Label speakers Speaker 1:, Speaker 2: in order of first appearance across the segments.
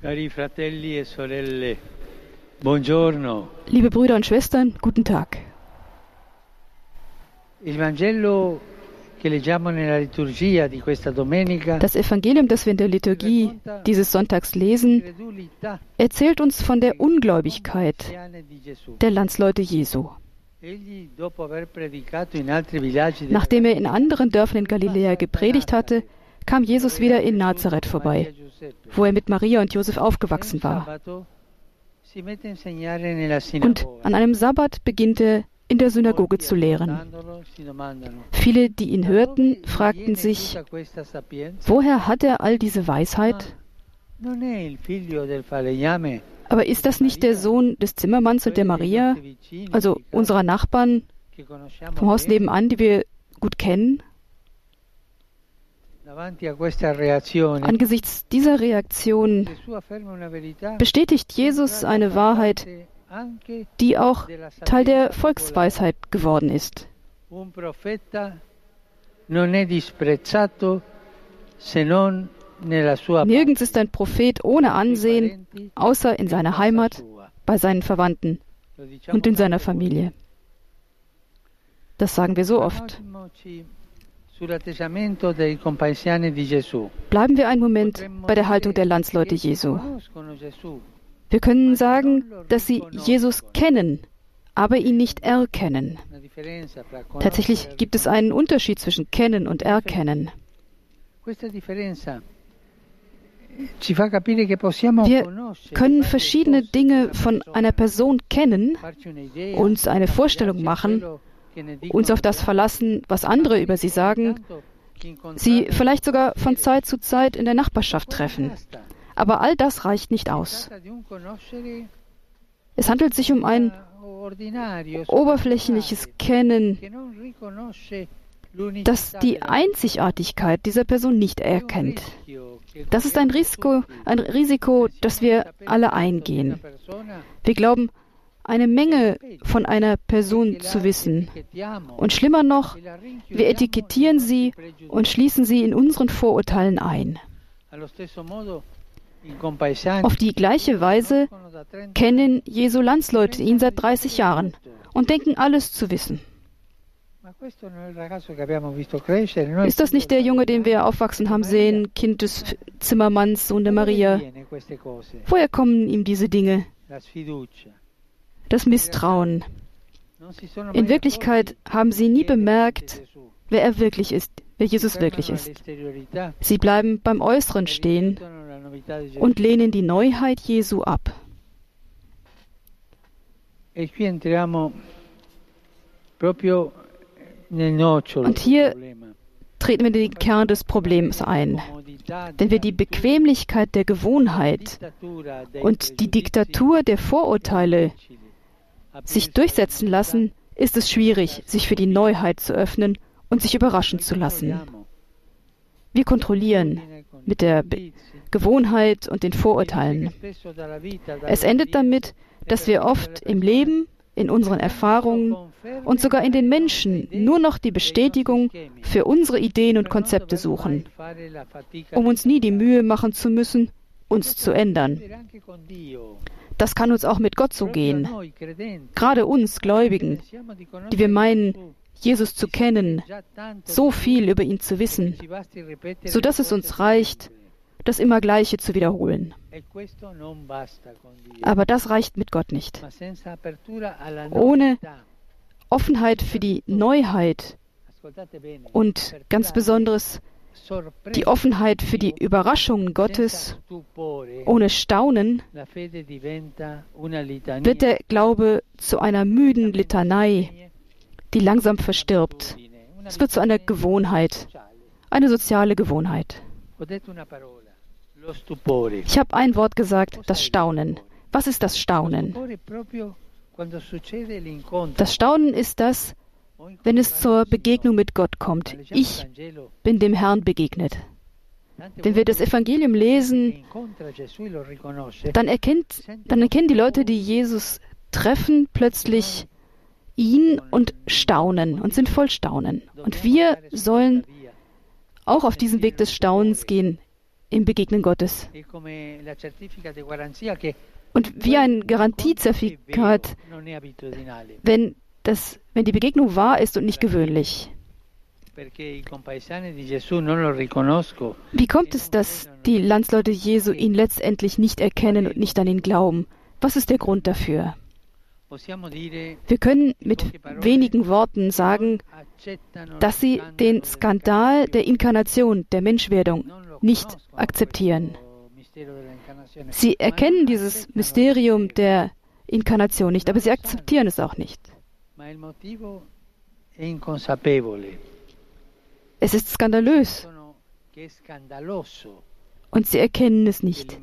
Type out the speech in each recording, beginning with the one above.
Speaker 1: Cari fratelli e sorelle, buongiorno.
Speaker 2: Liebe Brüder und Schwestern, guten Tag.
Speaker 1: Il Vangelo
Speaker 2: Das Evangelium, das wir in der Liturgie dieses Sonntags lesen, erzählt uns von der Ungläubigkeit der Landsleute Jesu. Nachdem er in anderen Dörfern in Galiläa gepredigt hatte, kam Jesus wieder in Nazareth vorbei, wo er mit Maria und Josef aufgewachsen war. Und an einem Sabbat beginnt er in der Synagoge zu lehren. Viele, die ihn
Speaker 1: "Da
Speaker 2: hörten, fragten sich, woher hat er all diese Weisheit? Aber ist das nicht der Sohn des Zimmermanns und der Maria, also unserer Nachbarn vom Haus nebenan, die wir gut kennen? Angesichts dieser Reaktion bestätigt Jesus eine Wahrheit, die auch Teil der Volksweisheit geworden ist. Nirgends ist ein Prophet ohne Ansehen, außer in seiner Heimat, bei seinen Verwandten und in seiner Familie. Das sagen wir so oft. Bleiben wir einen Moment bei der Haltung der Landsleute Jesu. Wir können sagen, dass sie Jesus kennen, aber ihn nicht erkennen. Tatsächlich gibt es einen Unterschied zwischen kennen und erkennen.
Speaker 1: Possiamo
Speaker 2: Wir können verschiedene Dinge von einer Person kennen, uns eine Vorstellung machen, uns auf das verlassen, was andere über sie sagen, sie
Speaker 1: le
Speaker 2: vielleicht sogar von Zeit zu Zeit in der Nachbarschaft treffen. Aber all das reicht nicht aus. Es handelt sich um ein oberflächliches Kennen, das die Einzigartigkeit dieser Person nicht erkennt. Das ist ein Risiko, ein Risiko, das wir alle eingehen. Wir glauben, eine Menge von einer Person zu wissen. Und schlimmer noch, wir etikettieren sie und schließen sie in unseren Vorurteilen ein. Auf die gleiche Weise kennen Jesu Landsleute ihn seit 30 Jahren und denken alles zu wissen. Ist das nicht der Junge, den wir aufwachsen haben sehen, Kind des Zimmermanns, Sohn der Maria? Woher kommen ihm diese Dinge? Das Misstrauen. In Wirklichkeit haben sie nie bemerkt, wer er wirklich ist, wer Jesus wirklich ist. Sie bleiben beim Äußeren stehen und lehnen die Neuheit Jesu ab. Und hier. Treten wir in den Kern des Problems ein. Wenn wir die Bequemlichkeit der Gewohnheit und die Diktatur der Vorurteile sich durchsetzen lassen, ist es schwierig, sich für die Neuheit zu öffnen und sich überraschen zu lassen. Wir kontrollieren mit der Be Gewohnheit und den Vorurteilen. Es endet damit, dass wir oft im Leben, in unseren Erfahrungen und sogar in den Menschen nur noch die Bestätigung für unsere Ideen und Konzepte suchen, um uns nie die Mühe machen zu müssen, uns zu ändern. Das kann uns auch mit Gott so gehen. Gerade uns Gläubigen, die wir meinen, Jesus zu kennen, so viel über ihn zu wissen, so dass es uns reicht, das immer Gleiche zu wiederholen. Aber das reicht mit Gott nicht. Ohne Offenheit für die Neuheit und ganz besonderes die Offenheit für die Überraschungen Gottes, ohne Staunen, wird der Glaube zu einer müden Litanei, die langsam verstirbt. Es wird zu einer Gewohnheit, eine soziale Gewohnheit. Ich habe ein Wort gesagt, das Staunen. Was ist das Staunen? Das Staunen ist das, wenn es zur Begegnung mit Gott kommt. Ich bin dem Herrn begegnet. Wenn wir das Evangelium lesen, dann, erkennt, dann erkennen die Leute, die Jesus treffen, plötzlich ihn und staunen und sind voll Staunen. Und wir sollen auch auf diesen Weg des Staunens gehen, im Begegnen Gottes. Und wie ein Garantiezertifikat, wenn, das, wenn die Begegnung wahr ist und nicht gewöhnlich. Wie kommt es, dass die Landsleute Jesu ihn letztendlich nicht erkennen und nicht an ihn glauben? Was ist der Grund dafür? Wir können mit wenigen Worten sagen, dass sie den Skandal der Inkarnation, der Menschwerdung nicht akzeptieren. Sie erkennen dieses Mysterium der Inkarnation nicht, aber sie akzeptieren es auch nicht. Es ist skandalös. Und sie erkennen es nicht.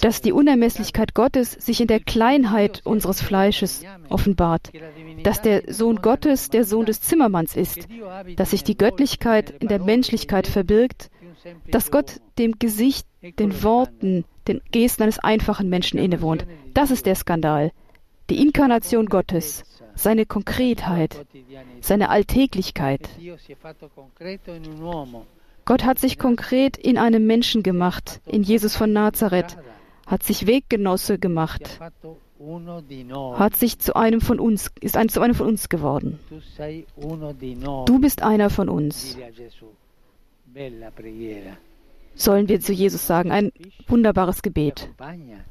Speaker 2: Dass die Unermesslichkeit Gottes sich in der Kleinheit unseres Fleisches offenbart. Dass der Sohn Gottes der Sohn des Zimmermanns ist. Dass sich die Göttlichkeit in der Menschlichkeit verbirgt. Dass Gott dem Gesicht, den Worten, den Gesten eines einfachen Menschen innewohnt. Das ist der Skandal. Die Inkarnation Gottes seine Konkretheit, seine Alltäglichkeit. Gott hat sich konkret in einem Menschen gemacht, in Jesus von Nazareth, hat sich Weggenosse gemacht, hat sich zu einem von uns, ist ein, zu einem von uns geworden. Du bist einer von uns. Sollen wir zu Jesus sagen, ein wunderbares Gebet.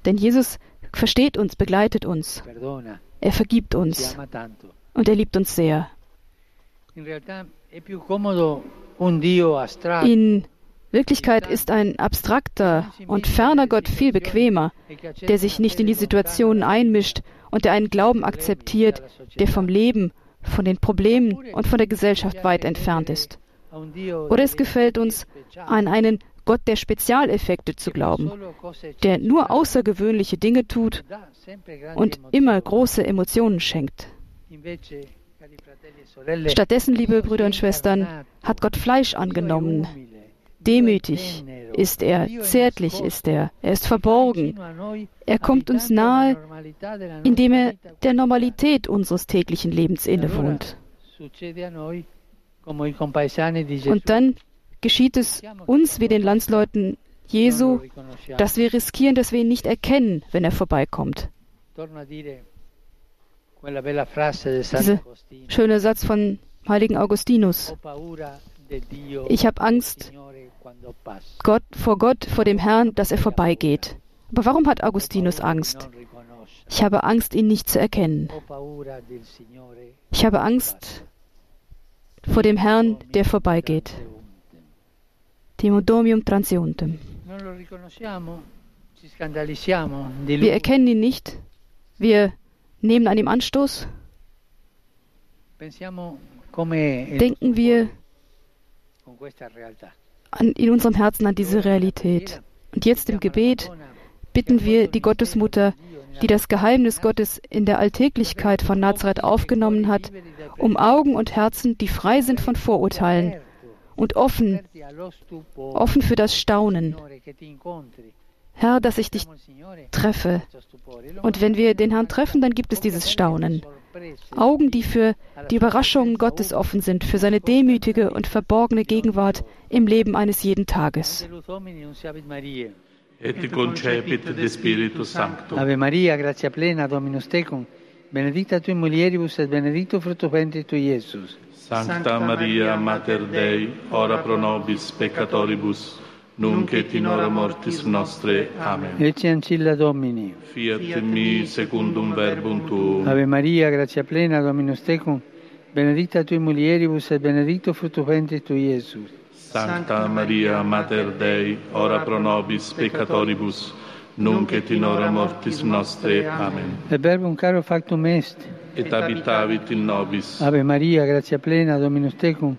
Speaker 2: Denn Jesus versteht uns, begleitet uns. Er vergibt uns und er liebt uns sehr. In Wirklichkeit ist ein abstrakter und ferner Gott viel bequemer, der sich nicht in die Situationen einmischt und der einen Glauben akzeptiert, der vom Leben, von den Problemen und von der Gesellschaft weit entfernt ist. Oder es gefällt uns, an einen Gott der Spezialeffekte zu glauben, der nur außergewöhnliche Dinge tut und immer große Emotionen schenkt. Stattdessen, liebe Brüder und Schwestern, hat Gott Fleisch angenommen. Demütig ist er, zärtlich ist er, er ist verborgen. Er kommt uns nahe, indem er der Normalität unseres täglichen Lebens innewohnt. Und dann geschieht es uns wie den Landsleuten Jesu, dass wir riskieren, dass wir ihn nicht erkennen, wenn er vorbeikommt. Dieser schöne Satz von heiligen Augustinus. Ich habe Angst Gott, vor Gott, vor dem Herrn, dass er vorbeigeht. Aber warum hat Augustinus Angst? Ich habe Angst, ihn nicht zu erkennen. Ich habe Angst vor dem Herrn, der vorbeigeht. Timodomium transiuntem. Wir erkennen ihn nicht. Wir nehmen an ihm Anstoß. Denken wir an, in unserem Herzen an diese Realität. Und jetzt im Gebet bitten wir die Gottesmutter, die das Geheimnis Gottes in der Alltäglichkeit von Nazareth aufgenommen hat, um Augen und Herzen, die frei sind von Vorurteilen und offen, offen für das Staunen. Herr, dass ich dich treffe. Und wenn wir den Herrn treffen, dann gibt es dieses Staunen. Augen, die für die Überraschungen Gottes offen sind, für seine demütige und verborgene Gegenwart im Leben eines jeden Tages.
Speaker 3: Et concepit de Spiritus Sanctum.
Speaker 1: Ave Maria, gratia plena, Dominus tecum, benedicta tui mulieribus et benedictus fructus ventris tui, Iesus.
Speaker 3: Sancta Maria, Mater Dei, ora pro nobis peccatoribus, nunc et in hora mortis nostre. Amen.
Speaker 1: Ecce ancilla Domini.
Speaker 3: Fiat mi secundum verbum tuum.
Speaker 1: Ave Maria, gratia plena, Dominus tecum, benedicta tui mulieribus et benedictus fructus ventris tui, Iesus.
Speaker 3: Sancta Maria, Mater Dei, ora pro nobis peccatoribus, nunc et in hora mortis nostre. Amen.
Speaker 1: Et verbum caro factum est.
Speaker 3: Et habitavit in nobis.
Speaker 1: Ave Maria, gratia plena, Dominus tecum,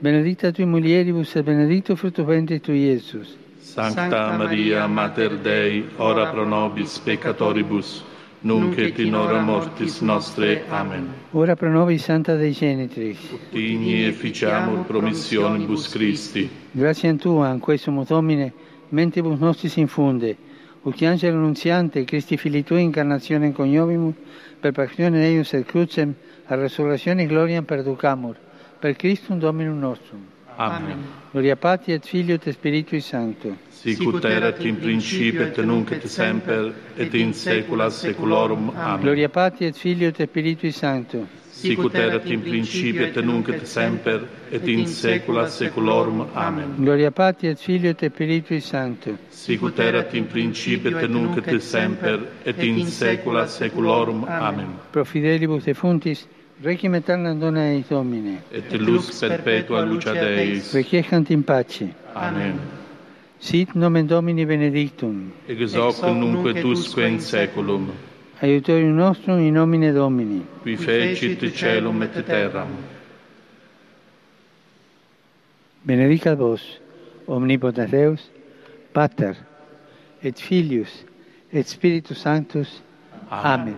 Speaker 1: benedicta tui mulieribus et benedictus fructus ventris tui, Iesus.
Speaker 3: Sancta Maria, Mater Dei, ora pro nobis peccatoribus, nunc et in hora mortis nostre. Amen.
Speaker 1: Ora pro nobis Santa Dei Genitrix.
Speaker 3: Digni efficiamur promissionibus Christi.
Speaker 1: Gratiam Tua, in questo Domine, mentibus nostris infunde, ut angelo annunziante, Christi Fili Tui, incarnazione coniovimus, per passione eius et crucem, a resurrezione gloriam perducamur, per Christum Dominum nostrum.
Speaker 3: Amen.
Speaker 1: Gloria Patri et Filio et Spiritui Sancto.
Speaker 3: Sicut erat in principio et nunc et semper et in saecula saeculorum. Amen.
Speaker 1: Gloria Patri et Filio et Spiritui Sancto.
Speaker 3: sicut erat in principio et nunc et semper et in saecula saeculorum amen
Speaker 1: gloria patri et filio et spiritui sancto
Speaker 3: sicut erat in principio et nunc et semper et in saecula saeculorum amen
Speaker 1: pro fidelibus defuntis Requiem aeternam dona eis Domine.
Speaker 3: Et lux perpetua lucia Deis.
Speaker 1: Requiescant in pace.
Speaker 3: Amen.
Speaker 1: Sit nomen Domini benedictum.
Speaker 3: Ex hoc nunc et usque in saeculum.
Speaker 1: Aiutorium nostrum in nomine Domini.
Speaker 3: Qui fecit celum et terram.
Speaker 1: Benedicat vos, omnipotens Deus, Pater, et Filius, et Spiritus Sanctus. Amen.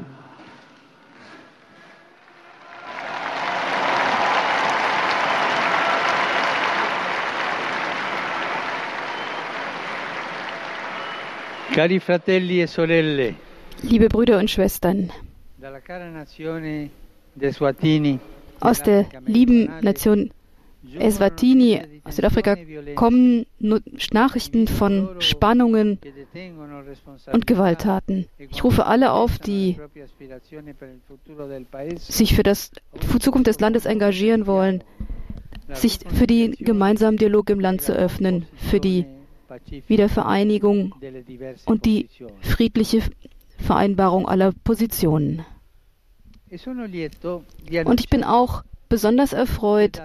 Speaker 1: Cari fratelli e sorelle,
Speaker 2: Liebe Brüder und Schwestern, aus der lieben Nation Eswatini aus Südafrika kommen Nachrichten von Spannungen und Gewalttaten. Ich rufe alle auf, die sich für das für Zukunft des Landes engagieren wollen, sich für den gemeinsamen Dialog im Land zu öffnen, für die Wiedervereinigung und die friedliche Vereinbarung aller Positionen. Und ich bin auch besonders erfreut,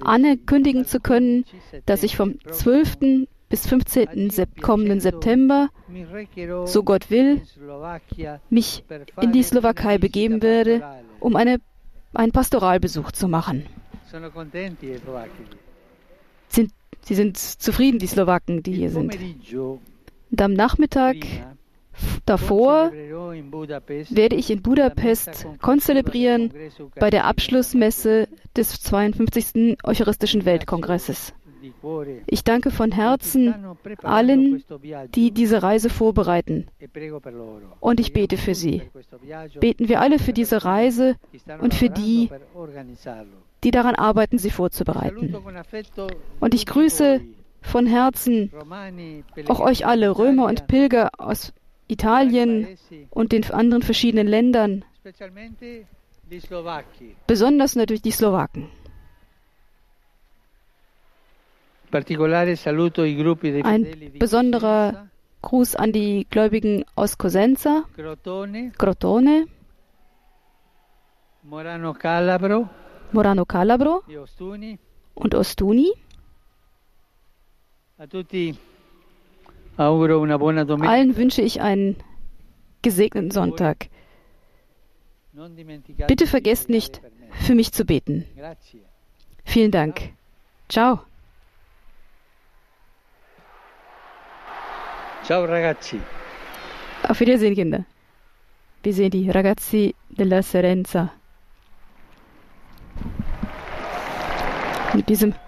Speaker 2: ankündigen zu können, dass ich vom 12. bis 15. Sep kommenden September, so Gott will, mich in die Slowakei begeben werde, um eine, einen Pastoralbesuch zu machen. Sind, sie sind zufrieden, die Slowaken, die hier sind. Und am Nachmittag davor werde ich in Budapest konzelebrieren bei der Abschlussmesse des 52. Eucharistischen Weltkongresses. Ich danke von Herzen allen, die diese Reise vorbereiten. Und ich bete für sie. Beten wir alle für diese Reise und für die, die daran arbeiten, sie vorzubereiten. Und ich grüße von Herzen auch euch alle, Römer und Pilger aus Italien und den anderen verschiedenen Ländern, besonders natürlich die Slowaken. Ein besonderer Gruß an die Gläubigen aus Cosenza, Crotone,
Speaker 1: Morano Calabro.
Speaker 2: Morano Calabro. Und Ostuni.
Speaker 1: A tutti
Speaker 2: Allen wünsche ich einen gesegneten Sonntag. Bitte vergesst nicht, für mich zu beten. Vielen Dank. Ciao.
Speaker 1: Ciao ragazzi.
Speaker 2: Auf Wiedersehen, Kinder. Wir sehen die Ragazzi della Serenza. Mit diesem